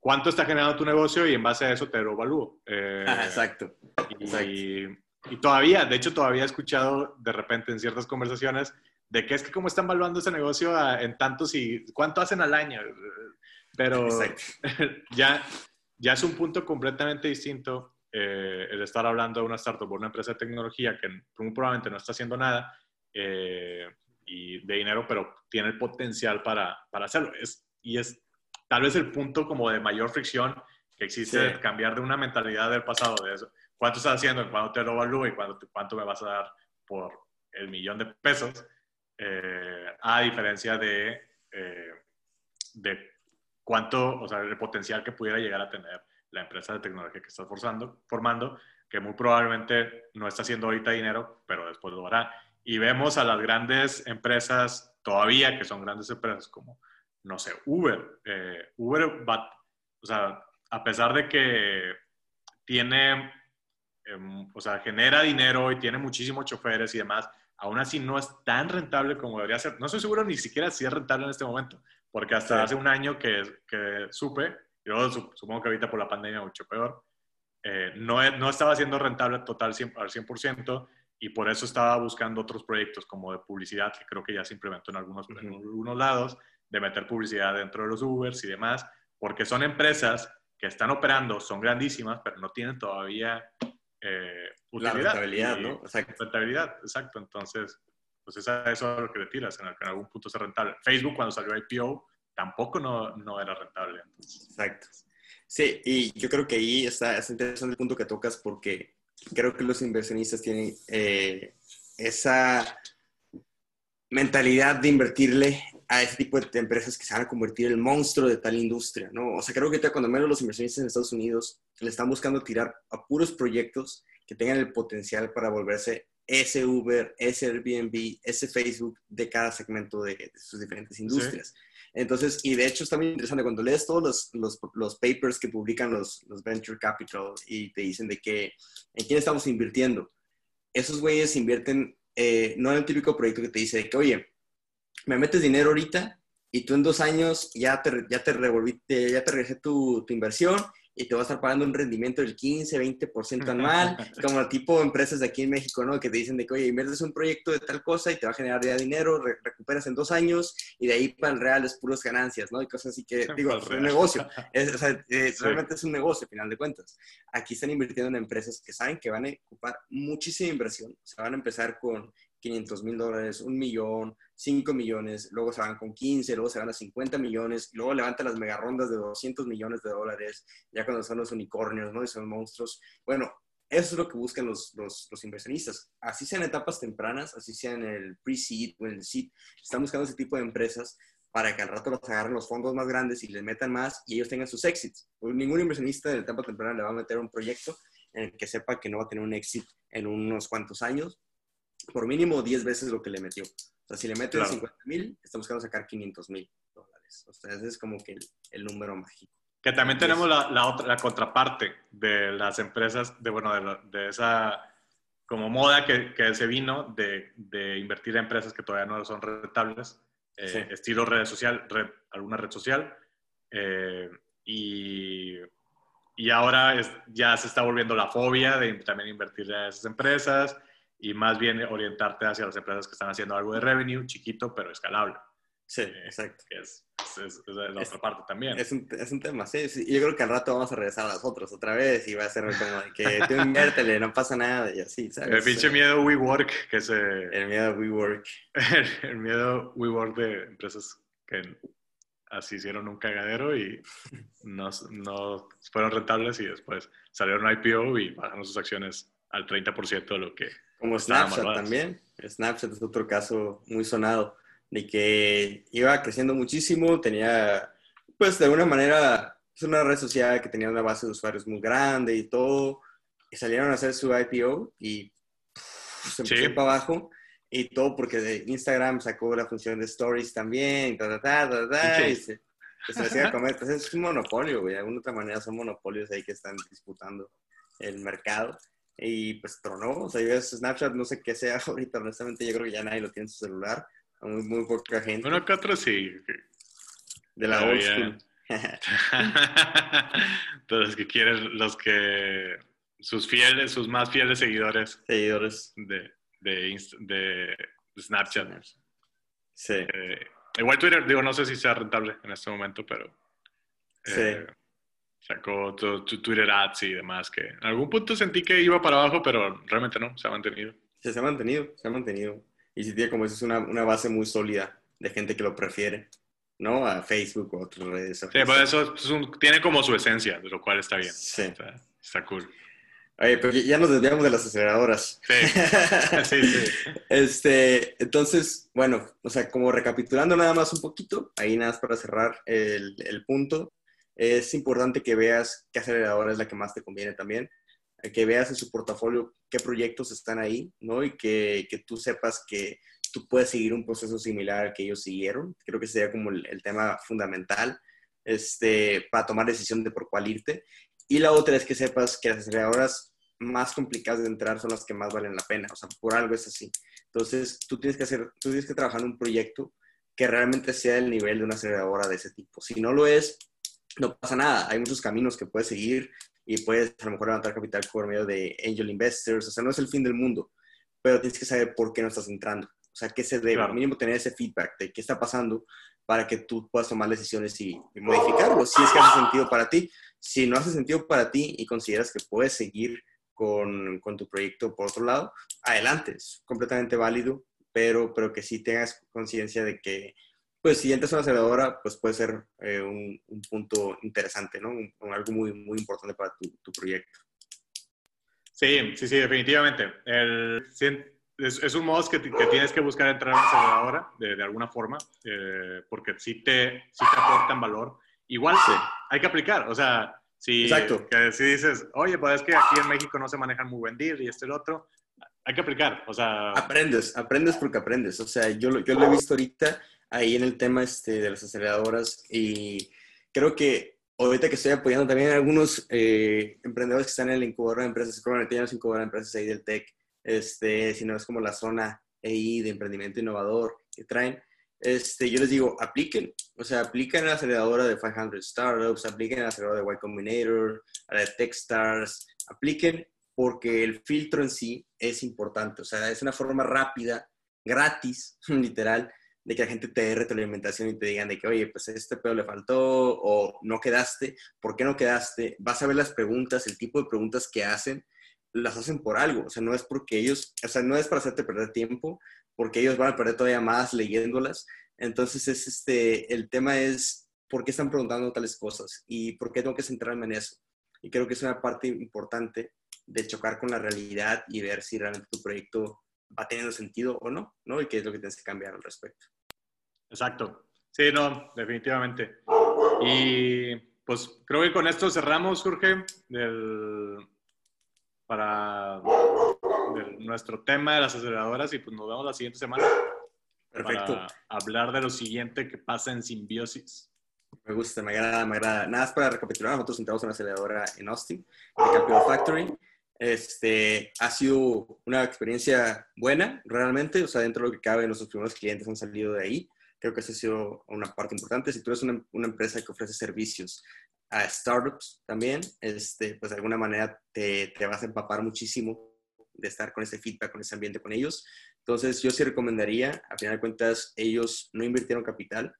[SPEAKER 1] ¿cuánto está generando tu negocio? Y en base a eso te lo evalúo.
[SPEAKER 2] Eh, exacto.
[SPEAKER 1] Y, exacto. Y todavía, de hecho, todavía he escuchado de repente en ciertas conversaciones de que es que cómo están valuando ese negocio en tantos y cuánto hacen al año. Pero ya, ya es un punto completamente distinto eh, el estar hablando de una startup o una empresa de tecnología que muy probablemente no está haciendo nada eh, y de dinero, pero tiene el potencial para, para hacerlo. Es, y es tal vez el punto como de mayor fricción que existe cambiar de una mentalidad del pasado, de eso. Cuánto estás haciendo, cuánto te lo evalúo y cuánto, cuánto me vas a dar por el millón de pesos, eh, a diferencia de, eh, de cuánto, o sea, el potencial que pudiera llegar a tener la empresa de tecnología que estás forzando, formando, que muy probablemente no está haciendo ahorita dinero, pero después lo hará. Y vemos a las grandes empresas todavía, que son grandes empresas como, no sé, Uber. Eh, Uber, o sea, a pesar de que tiene Em, o sea, genera dinero y tiene muchísimos choferes y demás, aún así no es tan rentable como debería ser. No estoy seguro ni siquiera si es rentable en este momento, porque hasta hace un año que, que supe, yo supongo que ahorita por la pandemia mucho peor, eh, no, no estaba siendo rentable total al 100% y por eso estaba buscando otros proyectos como de publicidad, que creo que ya se implementó en algunos, en algunos lados, de meter publicidad dentro de los Ubers y demás, porque son empresas que están operando son grandísimas, pero no tienen todavía eh,
[SPEAKER 2] utilidad. La rentabilidad, ¿no?
[SPEAKER 1] Exacto. Rentabilidad, exacto. Entonces, pues eso es lo que le tiras, en, algún punto es rentable. Facebook cuando salió IPO tampoco no, no era rentable.
[SPEAKER 2] Exacto. Sí, y yo creo que ahí está, es interesante el punto que tocas porque creo que los inversionistas tienen eh, esa mentalidad de invertirle a ese tipo de empresas que se van a convertir en el monstruo de tal industria, ¿no? O sea, creo que cuando menos los inversionistas en Estados Unidos le están buscando tirar a puros proyectos que tengan el potencial para volverse ese Uber, ese Airbnb, ese Facebook de cada segmento de, sus diferentes industrias. Entonces, y de hecho está muy interesante cuando lees todos los, los, papers que publican los, los, venture capital y te dicen de que en quién estamos invirtiendo. Esos güeyes invierten eh, no en el típico proyecto que te dice que, oye, me metes dinero ahorita y tú en dos años ya te, ya te, revolviste, ya te regresé tu, tu inversión y te va a estar pagando un rendimiento del 15, 20% anual, como el tipo de empresas de aquí en México, ¿no? Que te dicen de que, oye, inviertes un proyecto de tal cosa y te va a generar ya dinero, recuperas en dos años y de ahí para el real es puras ganancias, ¿no? Y cosas así que, digo, es un negocio, es, o sea, eh, realmente es un negocio, al final de cuentas. Aquí están invirtiendo en empresas que saben que van a ocupar muchísima inversión, o sea, van a empezar con 500 mil dólares, un millón, 5 millones, luego se van con 15, luego se van a 50 millones, luego levantan las mega rondas de 200 millones de dólares, ya cuando son los unicornios, ¿no? Y son monstruos. Bueno, eso es lo que buscan los, los, los inversionistas. Así sean etapas tempranas, así sea en el pre-seed o en el seed, están buscando ese tipo de empresas para que al rato los agarren los fondos más grandes y les metan más y ellos tengan sus exits. Pues ningún inversionista de etapa temprana le va a meter un proyecto en el que sepa que no va a tener un exit en unos cuantos años, por mínimo 10 veces lo que le metió. O sea, si le meten 50 mil, estamos buscando sacar 500 mil dólares. O sea, ese es como que el, número mágico.
[SPEAKER 1] Que también tenemos la, la, otra, la contraparte de las empresas, de, bueno, de, esa como moda que, que se vino de, de, invertir en empresas que todavía no son rentables, eh, estilo red social, red, alguna red social, eh, y, y ahora es, ya se está volviendo la fobia de también invertir en esas empresas, y más bien orientarte hacia las empresas que están haciendo algo de revenue, chiquito, pero escalable.
[SPEAKER 2] Sí, eh, exacto.
[SPEAKER 1] Que es, es, la otra parte también.
[SPEAKER 2] Es un, es un tema, sí, Y Yo creo que al rato vamos a regresar a las otras otra vez y va a ser como que tú inviértele, no pasa nada y así, ¿sabes?
[SPEAKER 1] El pinche miedo WeWork, que se...
[SPEAKER 2] El miedo WeWork.
[SPEAKER 1] El, el miedo WeWork de empresas que así hicieron un cagadero y no, no fueron rentables y después salieron a IPO y bajaron sus acciones al 30% de lo que
[SPEAKER 2] como Snapchat también. Snapchat es otro caso muy sonado, de que iba creciendo muchísimo, tenía, pues de alguna manera, es una red social que tenía una base de usuarios muy grande y todo, y salieron a hacer su IPO y se empezó para abajo. Y todo porque de Instagram sacó la función de stories también, ta, ta, ta, ta, y se, se comer. Pues es un monopolio, güey. De alguna otra manera son monopolios ahí que están disputando el mercado y pues tronó. O sea, yo Snapchat, no sé qué sea ahorita, honestamente, yo creo que ya nadie lo tiene en su celular. Muy, muy poca gente.
[SPEAKER 1] Bueno, acá atrás sí.
[SPEAKER 2] De la old school.
[SPEAKER 1] Todos los que quieren, los que. Sus fieles, sus más fieles seguidores.
[SPEAKER 2] Seguidores.
[SPEAKER 1] De, de, de, Snapchat.
[SPEAKER 2] Sí.
[SPEAKER 1] Eh, igual Twitter, digo, no sé si sea rentable en este momento, pero.
[SPEAKER 2] sí eh,
[SPEAKER 1] sacó tu, Twitter ads y demás, que en algún punto sentí que iba para abajo, pero realmente no, se ha mantenido.
[SPEAKER 2] se ha mantenido, se ha mantenido. Y si tiene como es una, una base muy sólida de gente que lo prefiere, ¿no? A Facebook o otras redes.
[SPEAKER 1] Sí, pues eso tiene como su esencia, de lo cual está bien.
[SPEAKER 2] Sí.
[SPEAKER 1] está cool.
[SPEAKER 2] Oye, pero ya nos desviamos de las aceleradoras.
[SPEAKER 1] Sí, sí, sí.
[SPEAKER 2] Este, entonces, bueno, o sea, como recapitulando nada más un poquito, ahí nada más para cerrar el, el punto es importante que veas qué aceleradora es la que más te conviene también, eh, que veas en su portafolio qué proyectos están ahí, ¿no? Y que, que tú sepas que tú puedes seguir un proceso similar al que ellos siguieron. Creo que sería como el, tema fundamental este, para tomar decisión de por cuál irte. Y la otra es que sepas que las aceleradoras más complicadas de entrar son las que más valen la pena. O sea, por algo es así. Entonces, tú tienes que hacer, tú tienes que trabajar en un proyecto que realmente sea el nivel de una aceleradora de ese tipo. Si no lo es, no pasa nada. Hay muchos caminos que puedes seguir y puedes a lo mejor levantar capital por medio de angel investors. O sea, no es el fin del mundo, pero tienes que saber por qué no estás entrando. O sea, ¿qué se debe? Mínimo tener ese feedback de qué está pasando para que tú puedas tomar decisiones y, modificarlo, si es que hace sentido para ti. Si no hace sentido para ti y consideras que puedes seguir con, con tu proyecto por otro lado, adelante, es completamente válido, pero, pero que sí tengas conciencia de que, pues si entras a una aceleradora, pues puede ser eh, un, un, punto interesante, ¿no? algo muy, muy importante para tu, tu proyecto.
[SPEAKER 1] Sí, sí, sí, definitivamente. El, es, un modo que, que, tienes que buscar entrar en una aceleradora de, de alguna forma, eh, porque sí te, sí te aportan valor. Igual sí. hay que aplicar, o sea, si, Exacto. Que, si dices, oye, pues es que aquí en México no se manejan muy buen deal y este y el otro, hay que aplicar, o sea...
[SPEAKER 2] Aprendes, aprendes porque aprendes, o sea, yo, yo lo he visto ahorita ahí en el tema este, de las aceleradoras y creo que ahorita que estoy apoyando también a algunos eh, emprendedores que están en el incubador de empresas, probablemente ya no es incubador de empresas ahí del tech, este, sino es como la zona ahí de emprendimiento innovador que traen. Este, yo les digo, apliquen, o sea, apliquen a la aceleradora de 500 Startups, apliquen a la aceleradora de Y Combinator, a la de Techstars, apliquen porque el filtro en sí es importante, o sea, es una forma rápida, gratis, literal, de que la gente te dé retroalimentación y te digan de que, oye, pues este pedo le faltó o no quedaste, ¿por qué no quedaste? Vas a ver las preguntas, el tipo de preguntas que hacen, las hacen por algo, o sea, no es porque ellos, o sea, no es para hacerte perder tiempo, porque ellos van a perder todavía más leyéndolas. Entonces, es este, el tema es, ¿por qué están preguntando tales cosas? ¿Y por qué tengo que centrarme en eso? Y creo que es una parte importante de chocar con la realidad y ver si realmente tu proyecto va teniendo sentido o no, ¿no? Y qué es lo que tienes que cambiar al respecto.
[SPEAKER 1] Exacto. Sí, no, definitivamente. Y pues creo que con esto cerramos, Jorge, del, para nuestro tema de las aceleradoras y pues nos vemos la siguiente semana. Perfecto. Para hablar de lo siguiente que pasa en simbiosis.
[SPEAKER 2] Me gusta, me agrada, me agrada. Nada más para recapitular, nosotros entramos en una aceleradora en Austin, de Capital Factory. Este, ha sido una experiencia buena, realmente. O sea, dentro de lo que cabe, nuestros primeros clientes han salido de ahí. Creo que ha sido una parte importante. Si tú eres una, una empresa que ofrece servicios a startups también, este, pues de alguna manera te, vas a empapar muchísimo de estar con ese feedback, con ese ambiente con ellos. Entonces, yo sí recomendaría, a final de cuentas, ellos no invirtieron capital,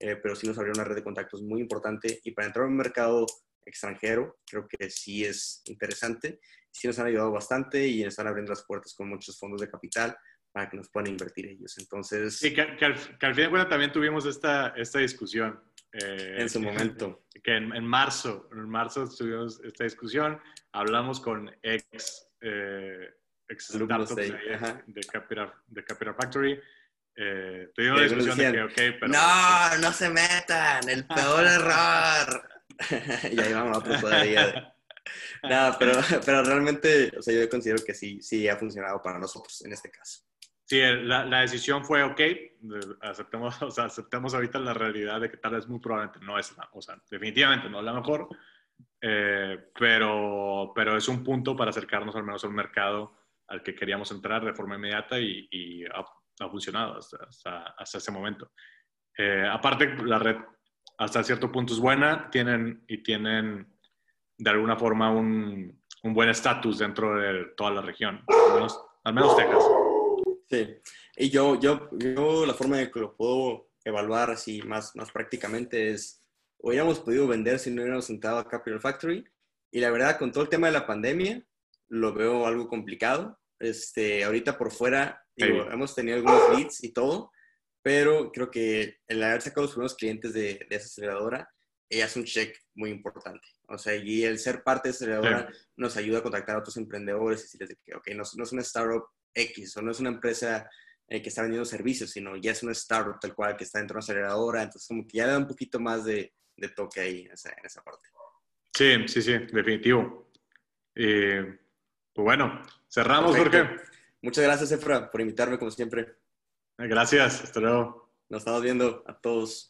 [SPEAKER 2] eh, pero sí nos abrieron una red de contactos muy importante. Y para entrar a un mercado extranjero, creo que sí es interesante sí nos han ayudado bastante y nos están abriendo las puertas con muchos fondos de capital para que nos puedan invertir ellos. Entonces...
[SPEAKER 1] Sí, que, al, fin de cuentas también tuvimos esta, esta discusión.
[SPEAKER 2] Eh, en su momento.
[SPEAKER 1] Que en, marzo, en marzo tuvimos esta discusión, hablamos con ex, eh, ex startups de, de, Capital, de Capital Factory. Eh, tuvimos la discusión de que, pero...
[SPEAKER 2] No, no se metan, el peor error. Y ahí vamos a todavía. Nada, pero, pero realmente, o sea, yo considero que sí, sí ha funcionado para nosotros en este caso.
[SPEAKER 1] Sí, la, la decisión fue, ok, aceptemos, o sea, aceptemos ahorita la realidad de que tal vez muy probablemente no es la, o sea, definitivamente no es la mejor, eh, pero, pero es un punto para acercarnos al menos a un mercado al que queríamos entrar de forma inmediata y, y ha, ha, funcionado hasta, hasta, ese momento. Eh, aparte, la red hasta cierto punto es buena, tienen y tienen de alguna forma un, un buen estatus dentro de toda la región, al menos, Texas.
[SPEAKER 2] Sí, y yo, yo, yo la forma en que lo puedo evaluar así más, más prácticamente es, hubiéramos podido vender si no hubiéramos sentado a Capital Factory, y la verdad, con todo el tema de la pandemia, lo veo algo complicado. Este, ahorita por fuera, hemos tenido algunos leads y todo, pero creo que el haber sacado los primeros clientes de, de esa aceleradora, ella es un check muy importante. O sea, y el ser parte de aceleradora nos ayuda a contactar a otros emprendedores y decirles que, ok, no, no, es una startup X o no es una empresa eh, que está vendiendo servicios, sino ya es una startup tal cual que está dentro de una aceleradora. Entonces, como que ya da un poquito más de, de toque ahí en esa, en esa, parte.
[SPEAKER 1] Sí, sí, sí, definitivo. Eh, pues bueno, cerramos, Jorge.
[SPEAKER 2] Muchas gracias, Efra, por invitarme como siempre.
[SPEAKER 1] Gracias, hasta luego.
[SPEAKER 2] Nos estamos viendo a todos.